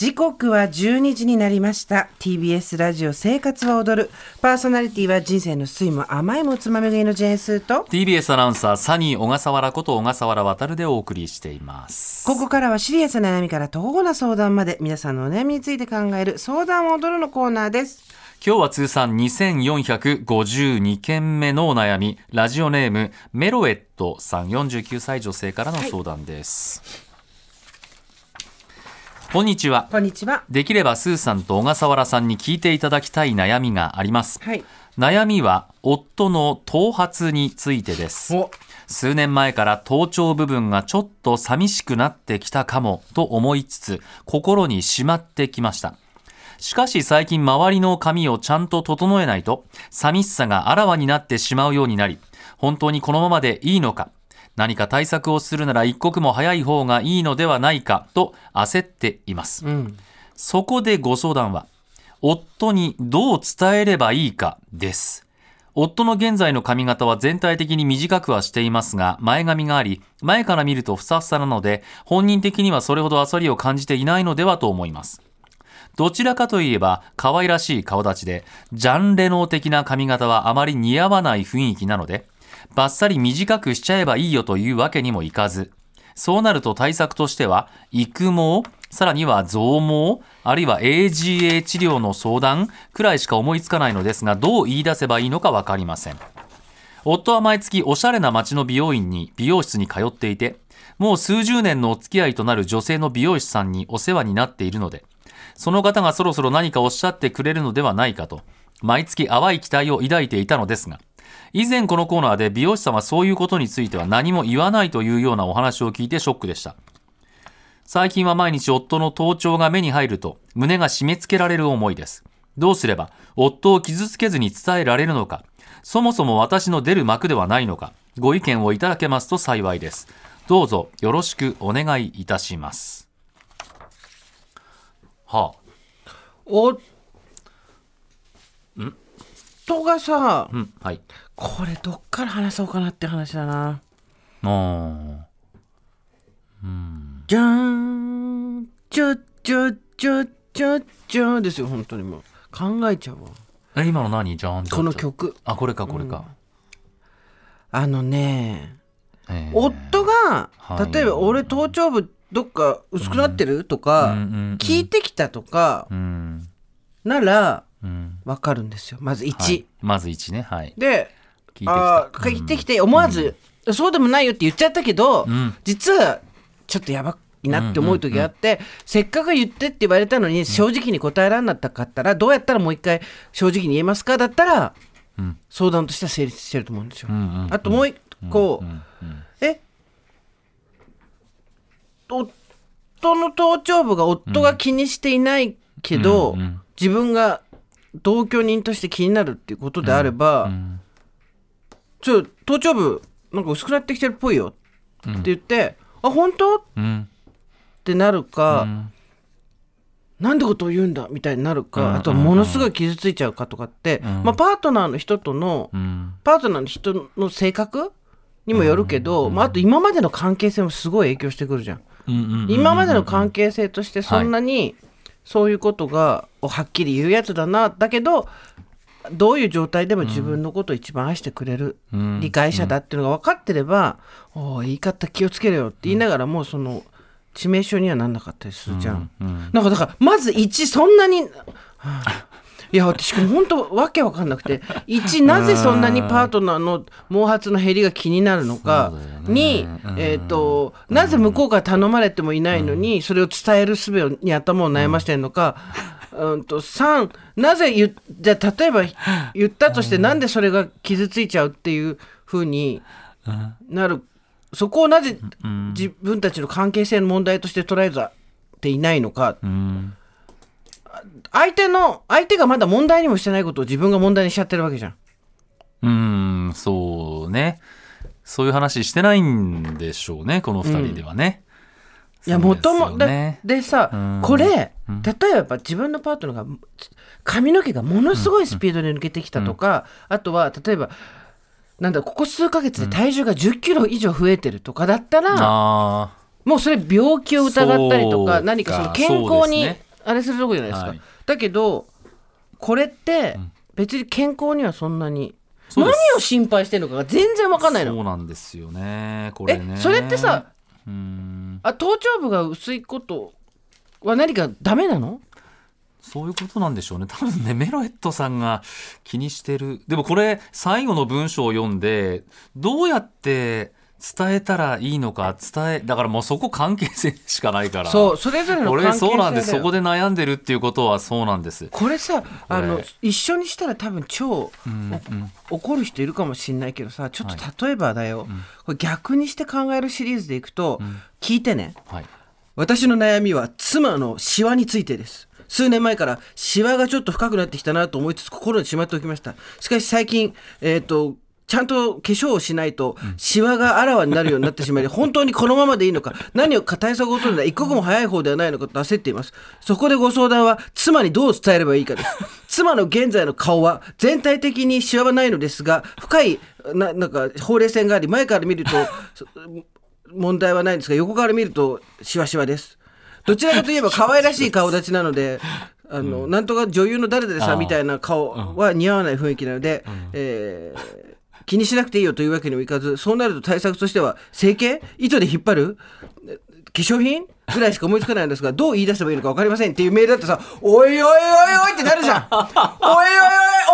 時刻は12時になりました。TBS ラジオ生活は踊る。パーソナリティは人生の酸いも甘いもつまみ食いのジェーンスーと。TBS アナウンサーサニー小笠原こと小笠原渉でお送りしています。ここからはシリアスな悩みから徒歩な相談まで皆さんのお悩みについて考える相談を踊るのコーナーです。今日は通算2452件目のお悩みラジオネームメロエットさん49歳女性からの相談です、こんにちは。こんにちは。できればスーさんと小笠原さんに聞いていただきたい悩みがあります。はい。悩みは夫の頭髪についてです。お。数年前から頭頂部分がちょっと寂しくなってきたかもと思いつつ心にしまってきました。しかし最近周りの髪をちゃんと整えないと寂しさがあらわになってしまうようになり本当にこのままでいいのか何か対策をするなら一刻も早い方がいいのではないかと焦っていますうんそこでご相談は、夫にどう伝えればいいかです。夫の現在の髪型は全体的に短くはしていますが、前髪があり、前から見るとふさふさなので、本人的にはそれほど焦りを感じていないのではと思います。どちらかといえば、可愛らしい顔立ちで、ジャンレノー的な髪型はあまり似合わない雰囲気なので、バッサリ短くしちゃえばいいよというわけにもいかず、そうなると対策としては、育毛、さらには増毛、あるいは AGA 治療の相談くらいしか思いつかないのですが、どう言い出せばいいのかわかりません。夫は毎月おしゃれな街の美容院に美容室に通っていて、もう数十年のお付き合いとなる女性の美容師さんにお世話になっているので、その方がそろそろ何かおっしゃってくれるのではないかと、毎月淡い期待を抱いていたのですが、以前このコーナーで美容師さんはそういうことについては何も言わないというようなお話を聞いてショックでした。最近は毎日夫の頭頂が目に入ると胸が締め付けられる思いです。どうすれば夫を傷つけずに伝えられるのか、そもそも私の出る幕ではないのか、ご意見をいただけますと幸いです。どうぞよろしくお願いいたします。はお夫がさあ、うん、はい。これどっから話そうかなって話だなあーじゃーんちょちょちょちょちょですよ本当にもう考えちゃうわえ、今の何？じゃんこの。曲あ、これか、これか。あのねえー夫がはい例えば俺頭頂部どっか薄くなってるとかうんうんうん聞いてきたとかうん。ならうん。わかるんですよ。まずはい。1まず1ね。はい。で聞いてきた。あー聞いてきて思わずそうでもないよって言っちゃったけどん。実はちょっとやばいなって思う時があってせっかく言ってって言われたのに正直に答えられなかったらどうやったらもう一回正直に言えますかだったらうん。相談としては成立してると思うんですよ。うんうんうんあともう一個うんうんえ夫の頭頂部が夫が気にしていないけど、うんうん。自分が同居人として気になるっていうことであれば、うん。ちょ頭頂部なんか薄くなってきてるっぽいよって言って、あ本当？っうん。てなるか、うん。なんでことを言うんだみたいになるか、うん。あとはものすごい傷ついちゃうかとかって、ん。まあ、パートナーの人との、うん。パートナーの人の性格にもよるけど、まあ、あと今までの関係性もすごい影響してくるじゃん。うんうんうん。今までの関係性としてそんなにそういうことがをはっきり言うやつだな。だけどどういう状態でも自分のことを一番愛してくれるうん。理解者だっていうのが分かってれば「おお言い方気をつけろよ」って言いながらもその致命傷にはなんなかったりするじゃん。うん。なんかだからまず1そんなに、はあいや私も本当わけわかんなくて 1なぜそんなにパートナーの毛髪の減りが気になるのかね。に、えー、となぜ向こうから頼まれてもいないのにそれを伝える術に頭を悩ましてるのか、うん、と3なぜじゃあ例えば言ったとしてなんでそれが傷ついちゃうっていうふうになる。そこをなぜ自分たちの関係性の問題として捉えていないのか。うん相手の相手がまだ問題にもしてないことを自分が問題にしちゃってるわけじゃん。うーん、そうね。そういう話してないんでしょうね、この二人ではね。いやそうですもともねでさうん。これうん。例えば自分のパートナーが髪の毛がものすごいスピードで抜けてきたとか、あとは例えばなんだここ数ヶ月で体重が1 0キロ以上増えてるとかだったら、あもうそれ病気を疑ったりとかか何かその健康にあれするとこじゃないですか、はい。だけどこれって別に健康にはそんなにうです。を心配してるのかが全然わかんないの。そうなんですよね、これね。えそれってさあ頭頂部が薄いことは何かダメなの？そういうことなんでしょうね。多分ね、メロエットさんが気にしてる。でもこれ、最後の文章を読んで、どうやって伝えたらいいのか、伝え、だからもうそこ関係性しかないから。そうそれぞれの関係俺そうなんです。そこで悩んでるっていうことはそうなんです。これさあの一緒にしたら多分超うんうん。怒る人いるかもしんないけどさちょっと例えばだよ、これ逆にして考えるシリーズでいくと、聞いてね。はい。私の悩みは妻のシワについてです。数年前からシワがちょっと深くなってきたなと思いつつ心にしまっておきました。しかし最近えっ、とちゃんと化粧をしないとシワがあらわになるようになってしまい本当にこのままでいいのか。何を対策を取るのか一刻も早い方ではないのかと焦っています。そこでご相談は妻にどう伝えればいいかです。妻の現在の顔は全体的にシワはないのですが深いななんかほうれい線があり前から見るとそ問題はないんですが横から見るとシワシワです。どちらかといえば可愛らしい顔立ちなのであの、なんとか女優の誰々さみたいな顔は似合わない雰囲気なので、えー気にしなくていいよというわけにもいかずそうなると対策としては整形？糸で引っ張る？え化粧品？ぐらいしか思いつかないんですがどう言い出せばいいのか分かりませんっていうメールだってさ「おいおいおいおい」ってなるじゃん「おいおいおい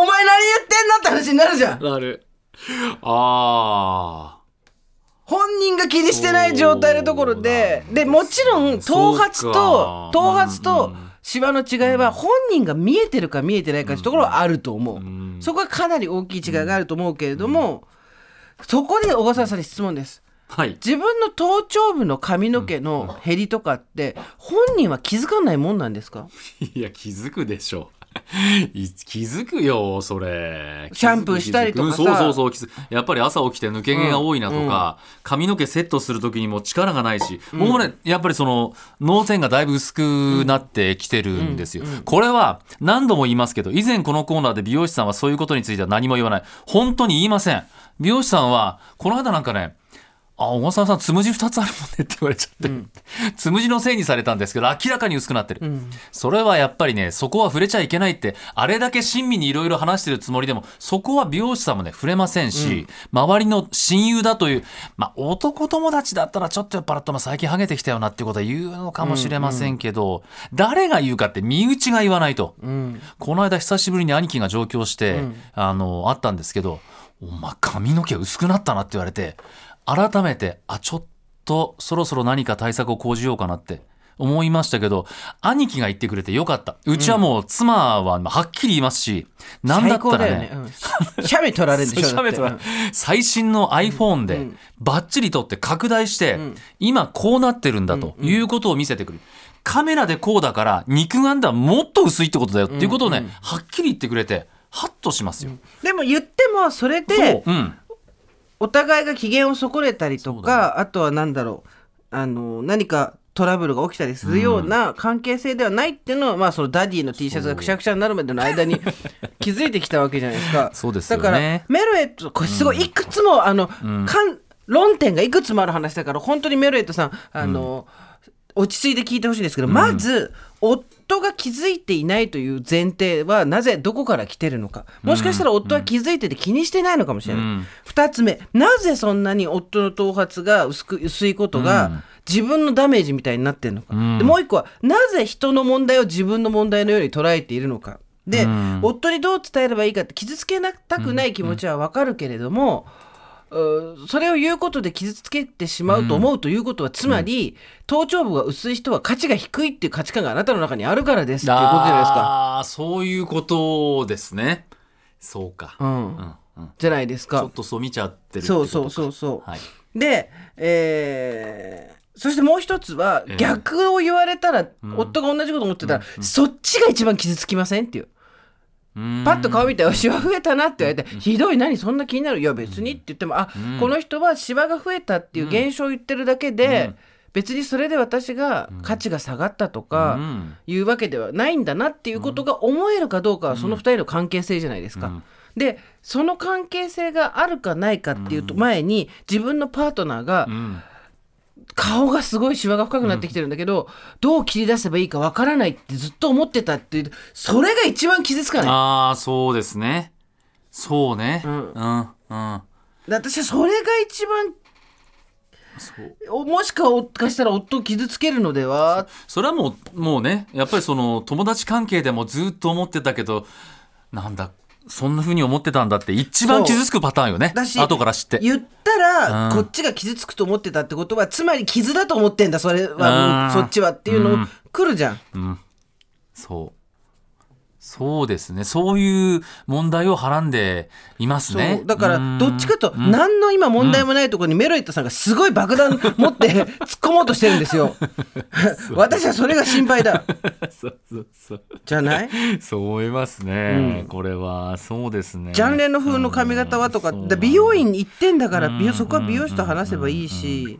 お前何言ってんの?」って話になるじゃんなる。ああ。本人が気にしてない状態のところででもちろん頭髪とか頭髪うんとうんシワの違いは本人が見えてるか見えてないかってところはあると思う、ん。そこはかなり大きい違いがあると思うけれども、そこで小笠原さんに質問です。はい。自分の頭頂部の髪の毛の減りとかって本人は気づかないもんなんですか？いや、気づくでしょ。い気づくよ、それ。シャンプーしたりとかさうんそうそうそうやっぱり朝起きて抜け毛が多いなとか、髪の毛セットする時にも力がないし、もうね、やっぱりその、脳天がだいぶ薄くなってきてるんですよ。これは、何度も言いますけど、以前このコーナーで美容師さんはそういうことについては何も言わない。本当に言いません。美容師さんは、この間なんかね、あ、小笠原さん、つむじ2つあるもんねって 言われちゃって、つむじのせいにされたんですけど、明らかに薄くなってる。それはやっぱりね、そこは触れちゃいけないって、あれだけ親身にいろいろ話してるつもりでも、そこは美容師さんもね、触れませんし、周りの親友だという、まあ、男友達だったらちょっとやっぱらっとま最近ハゲてきたよなっていうことは言うのかもしれませんけど、誰が言うかって身内が言わないと。この間久しぶりに兄貴が上京して、あの、あったんですけど、お前髪の毛薄くなったなって言われて、改めて、あ、ちょっとそろそろ何か対策を講じようかなって思いましたけど、兄貴が言ってくれてよかった。うちはもう妻はまあはっきり言いますし、なんだ最ったらね高だよね、、うん、られるんでしょ最新の iPhone でうんバッチリ撮って拡大して、今こうなってるんだということを見せてくる。カメラでこうだから肉眼ではもっと薄いってことだよっていうことをね、はっきり言ってくれて、ハッとしますよ。でも言ってもそれそでう。うん。お互いが機嫌を損ねたりとかあとは何だろうあの何かトラブルが起きたりするような関係性ではないっていうのは、まあそのダディの T シャツがくしゃくしゃになるまでの間に 気づいてきたわけじゃないですか。そうですよね。だからメロエットこれすごいいくつも、あの、かん論点がいくつもある話だから本当にメロエットさんあの、落ち着いて聞いてほしいんですけど、まず夫が気づいていないという前提はなぜどこから来てるのか。もしかしたら夫は気づいてて気にしてないのかもしれない、うん。2つ目なぜそんなに夫の頭髪が薄く薄いことが、うん。自分のダメージみたいになってるのか、うん。でもう一個はなぜ人の問題を自分の問題のように捉えているのか。で、うん。夫にどう伝えればいいかって傷つけなたくない気持ちはわかるけれども、うそれを言うことで傷つけてしまうと思うということは、つまり頭頂部が薄い人は価値が低いっていう価値観があなたの中にあるからですっていうことじゃないですか？ああ、そういうことですね。そうか。うんうんうんじゃないですかちょっ。とそう見ちゃってるってそうそうそうそう。はい。で、えーそしてもう一つはええ逆を言われたら、ん夫が同じこと思ってたら、うんそっちが一番傷つきませんっていう。パッと顔見て、シワ増えたなって言われて、ひどい、何、そんな気になる？いや、別にって言っても、あ、うん。この人はシワが増えたっていう現象を言ってるだけで、別にそれで私が価値が下がったとか、うん。いうわけではないんだなっていうことが思えるかどうかはその二人の関係性じゃないですか。うん。でその関係性があるかないかっていうと前に自分のパートナーがうん顔がすごいシワが深くなってきてるんだけど、どう切り出せばいいかわからないってずっと思ってたっていうそれが一番傷つかない？ああそうですね。そうね。ううんんうん。で私はそれが一番おもしかおかしたら夫を傷つけるのでは？それはもうもうねやっぱりその友達関係でもずっと思ってたけどなんだそんな風に思ってたんだって一番傷つくパターンよね。だし後から知って。言ったら、うん。こっちが傷つくと思ってたってことはつまり傷だと思ってんだそれは、うん。そっちはっていうのうん。来るじゃん。うん。そうそうですね。そういう問題をはらんでいますそねう。だからうん。どっちかとうん。何の今問題もないところにメロイットさんがすごい爆弾持って 突っ込もうとしてるんですよ。私はそれが心配だ。そうそうそう。じゃないそう思いますね、うん。これはそうですね。ジャンレノ風の髪型はとか、うん。だ美容院に行ってんだから、そこは美容師と話せばいいし、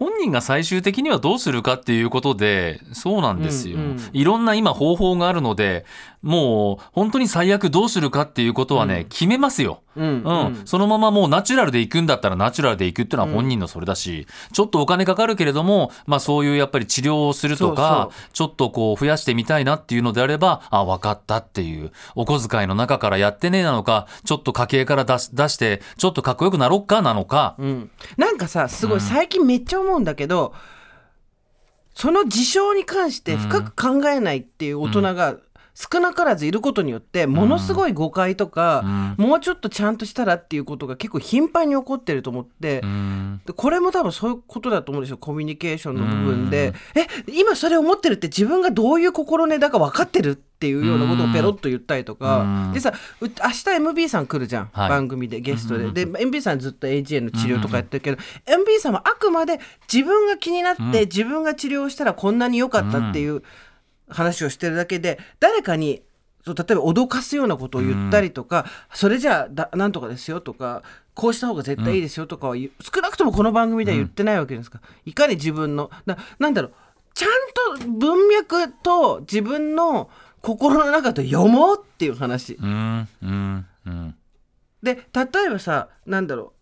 本人が最終的にはどうするかっていうことでそうなんですよ、うんうん。いろんな今方法があるのでもう本当に最悪どうするかっていうことはね、決めますよ、うんうん。そのままもうナチュラルで行くんだったらナチュラルで行くっていうのは本人のそれだし、ちょっとお金かかるけれども、まあ、そういうやっぱり治療をするとかちょっとこう増やしてみたいなっていうのであればあ分かったっていうお小遣いの中からやってねえなのかちょっと家計から出し出してちょっとかっこよくなろっかなのか、うん、なんかさすごい最近めっちゃ思うんだけど、その事象に関して深く考えないっていう大人が少なからずいることによってものすごい誤解とか、もうちょっとちゃんとしたらっていうことが結構頻繁に起こってると思って。うん。でこれも多分そういうことだと思うんですよ。コミュニケーションの部分で、え今それ思ってるって自分がどういう心根だか分かってるっていうようなことをペロッと言ったりとか、うん。でさう明日 MB さん来るじゃん、はい。番組でゲストで、で MB さんずっと AGA の治療とかやってるけど、MB さんはあくまで自分が気になって、自分が治療したらこんなに良かったっていう話をしてるだけで誰かにそう例えば脅かすようなことを言ったりとか、それじゃあだなんとかですよとかこうした方が絶対いいですよとかは言う、少なくともこの番組では言ってないわけですか、いかに自分のななんだろうちゃんと文脈と自分の心の中と読もうっていう話。うんうんうん。で例えばさなんだろ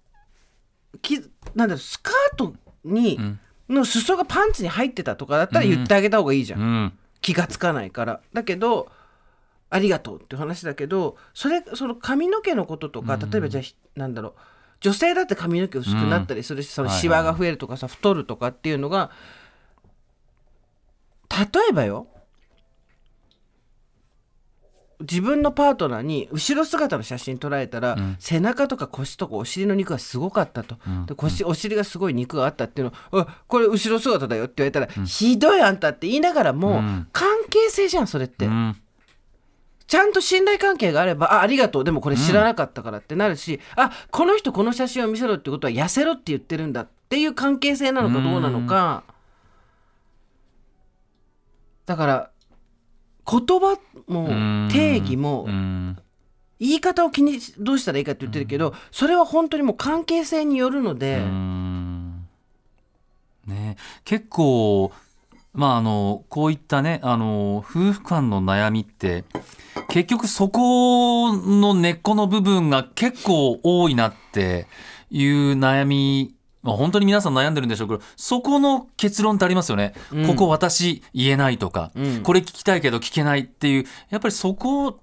うきなんだろうスカートに、ん。の裾がパンツに入ってたとかだったら言ってあげた方がいいじゃん。うん気がつかないから。だけどありがとうっていう話だけどそれその髪の毛のこととか例えばじゃあひなんだろう。女性だって髪の毛薄くなったりするし、そのシワが増えるとかさ太るとかっていうのが例えばよ自分のパートナーに後ろ姿の写真撮られたら、背中とか腰とかお尻の肉がすごかったと、で腰お尻がすごい肉があったっていうのをあこれ後ろ姿だよって言われたら、ひどいあんたって言いながらも、関係性じゃんそれって、うん。ちゃんと信頼関係があればあありがとう。でもこれ知らなかったからってなるし、あこの人この写真を見せろってことは痩せろって言ってるんだっていう関係性なのかどうなのか、だから言葉も定義もうん。言い方を気にしどうしたらいいかって言ってるけどそれは本当にもう関係性によるので、うん。ね、結構、まあ、あのこういったねあの夫婦間の悩みって結局そこの根っこの部分が結構多いなっていう悩みまあ本当に皆さん悩んでるんでしょうけどそこの結論ってありますよね、うん。ここ私言えないとか、うん。これ聞きたいけど聞けないっていうやっぱりそこ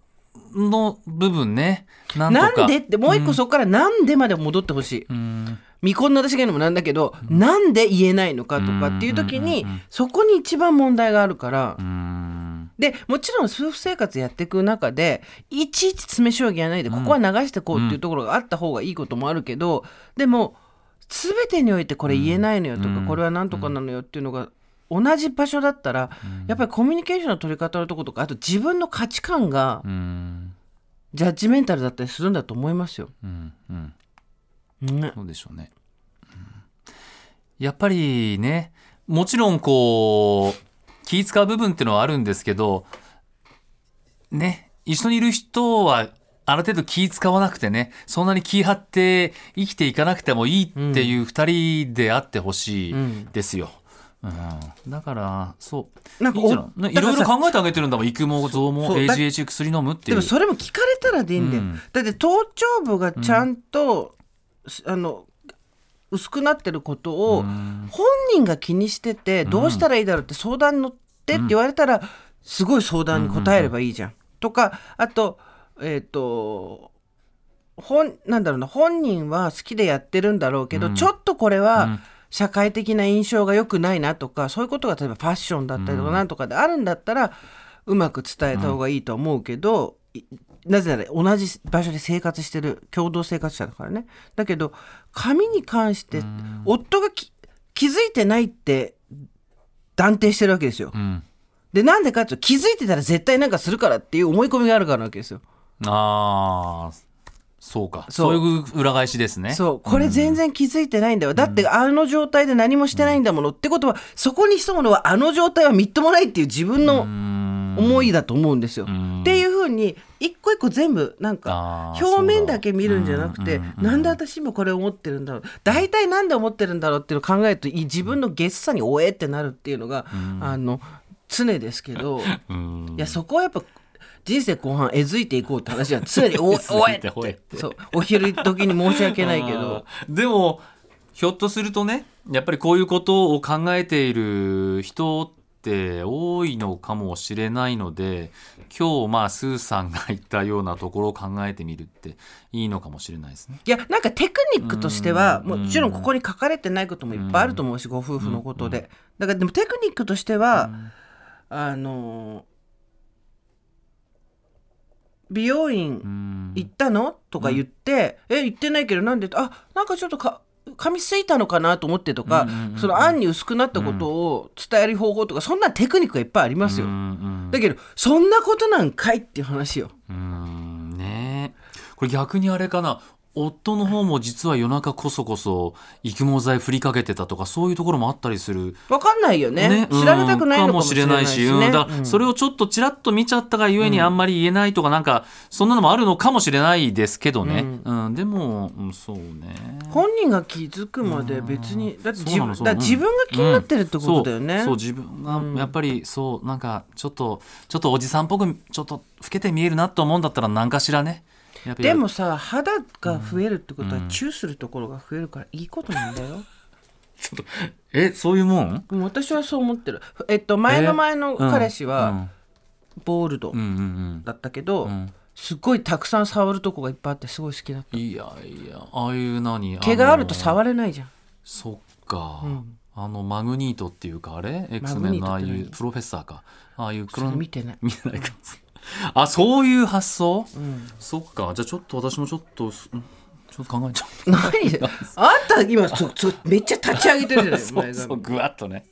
の部分ね。なんでってもう一個そこからなんでまで戻ってほしい。うん。未婚の私が言うのもなんだけど、なんで言えないのかとかっていう時に、うんうんうんうん。そこに一番問題があるから、うん。でもちろん夫婦生活やっていく中でいちいち詰め将棋やないでここは流してこうっていうところがあった方がいいこともあるけど、でも全てにおいてこれ言えないのよとか、うん。これはなんとかなのよっていうのが同じ場所だったら、やっぱりコミュニケーションの取り方のとことかあと自分の価値観がうん。ジャッジメンタルだったりするんだと思いますよ。うんうん。ね。そうでしょうね、うん。やっぱりねもちろんこう気使う部分っていうのはあるんですけどね一緒にいる人はある程度気使わなくてねそんなに気張って生きていかなくてもいいっていう二人であってほしいですよ。うん、だからそう。なんかいいろいろ考えてあげてるんだもん。育毛増毛 AGH 薬飲むっていう。でもそれも聞かれたらでいいんだよ、うん。だって頭頂部がちゃんと、あの薄くなってることをうん。本人が気にしててどうしたらいいだろうって相談に乗ってって言われたらすごい相談に答えればいいじゃん。とかあとえっ、と本なんだろうな本人は好きでやってるんだろうけど、ちょっとこれは、うん。社会的な印象が良くないなとかそういうことが例えばファッションだったりとかなんとかであるんだったら、うまく伝えた方がいいと思うけど、いなぜなら同じ場所で生活してる共同生活者だからね。だけど髪に関して夫がき気づいてないって断定してるわけですよ。うん。でなんでかっていうと気づいてたら絶対なんかするからっていう思い込みがあるからなわけですよ。ああそうか。そそうういう裏返しですね。そう。これ全然気づいてないんだよ、だってあの状態で何もしてないんだもの、ってことはそこに潜むのはあの状態はみっともないっていう自分の思いだと思うんですよ。ん。っていうふうに一個一個全部なんか表面だけ見るんじゃなくてそうだうんなんで私もこれ思ってるんだろう。大体なんで思ってるんだろうっていうのを考えると自分のゲスさにおえってなるっていうのが、あの常ですけど、うん。いやそこはやっぱ人生後半えずいていこうって話は常にお おえって。そうお昼時に申し訳ないけど。でもひょっとするとねやっぱりこういうことを考えている人って多いのかもしれないので今日まあスーさんが言ったようなところを考えてみるっていいのかもしれないですね。いやなんかテクニックとしてはうん。もちろんここに書かれてないこともいっぱいあると思うしご夫婦のことで。だからでもテクニックとしてはあの美容う院ん。行ったの？とか言って「え行ってないけどなんで?」あなんかちょっとか髪すいたのかなと思ってとか、うんうんうんうん。その案に薄くなったことを伝える方法とかそんなテクニックがいっぱいありますよ。うんうんだけどそんなことなんかいっていう話よ。うん。ね。えこれ逆にあれかな？夫の方も実は夜中こそこそ育毛剤振りかけてたとかそういうところもあったりするわかんないよね。ね知られたくないのかもしれないし。ね。うん。だそれをちょっとちらっと見ちゃったがゆえにあんまり言えないとかなんかそんなのもあるのかもしれないですけどね、うん。でも、うんそうね。本人が気づくまで別にだって自分だ自分が気になってるってことだよね。そう自分がやっぱりそうなんかちょっとちょっとおじさんっぽくちょっと老けて見えるなと思うんだったら何かしらねでもさ肌が増えるってことはチューするところが増えるからいいことなんだよ。えそういうもん？うん私はそう思ってる。えっと前の前の彼氏うはん。ボールドだったけど、ん。すっごいたくさん触るとこがいっぱいあってすごい好きだった。いやいやああいう何？毛があるとの触れないじゃん。そっか、ん。あのマグニートっていうかあれ？X メンのああいうプロフェッサーか。ああいうそれ見てない。見てないかあそういう発想、うん。そっか。じゃあちょっと私もちょっとちょっと考えちゃう。何であんた今そそめっちゃ立ち上げてるじゃない前髪そうそうぐわっとね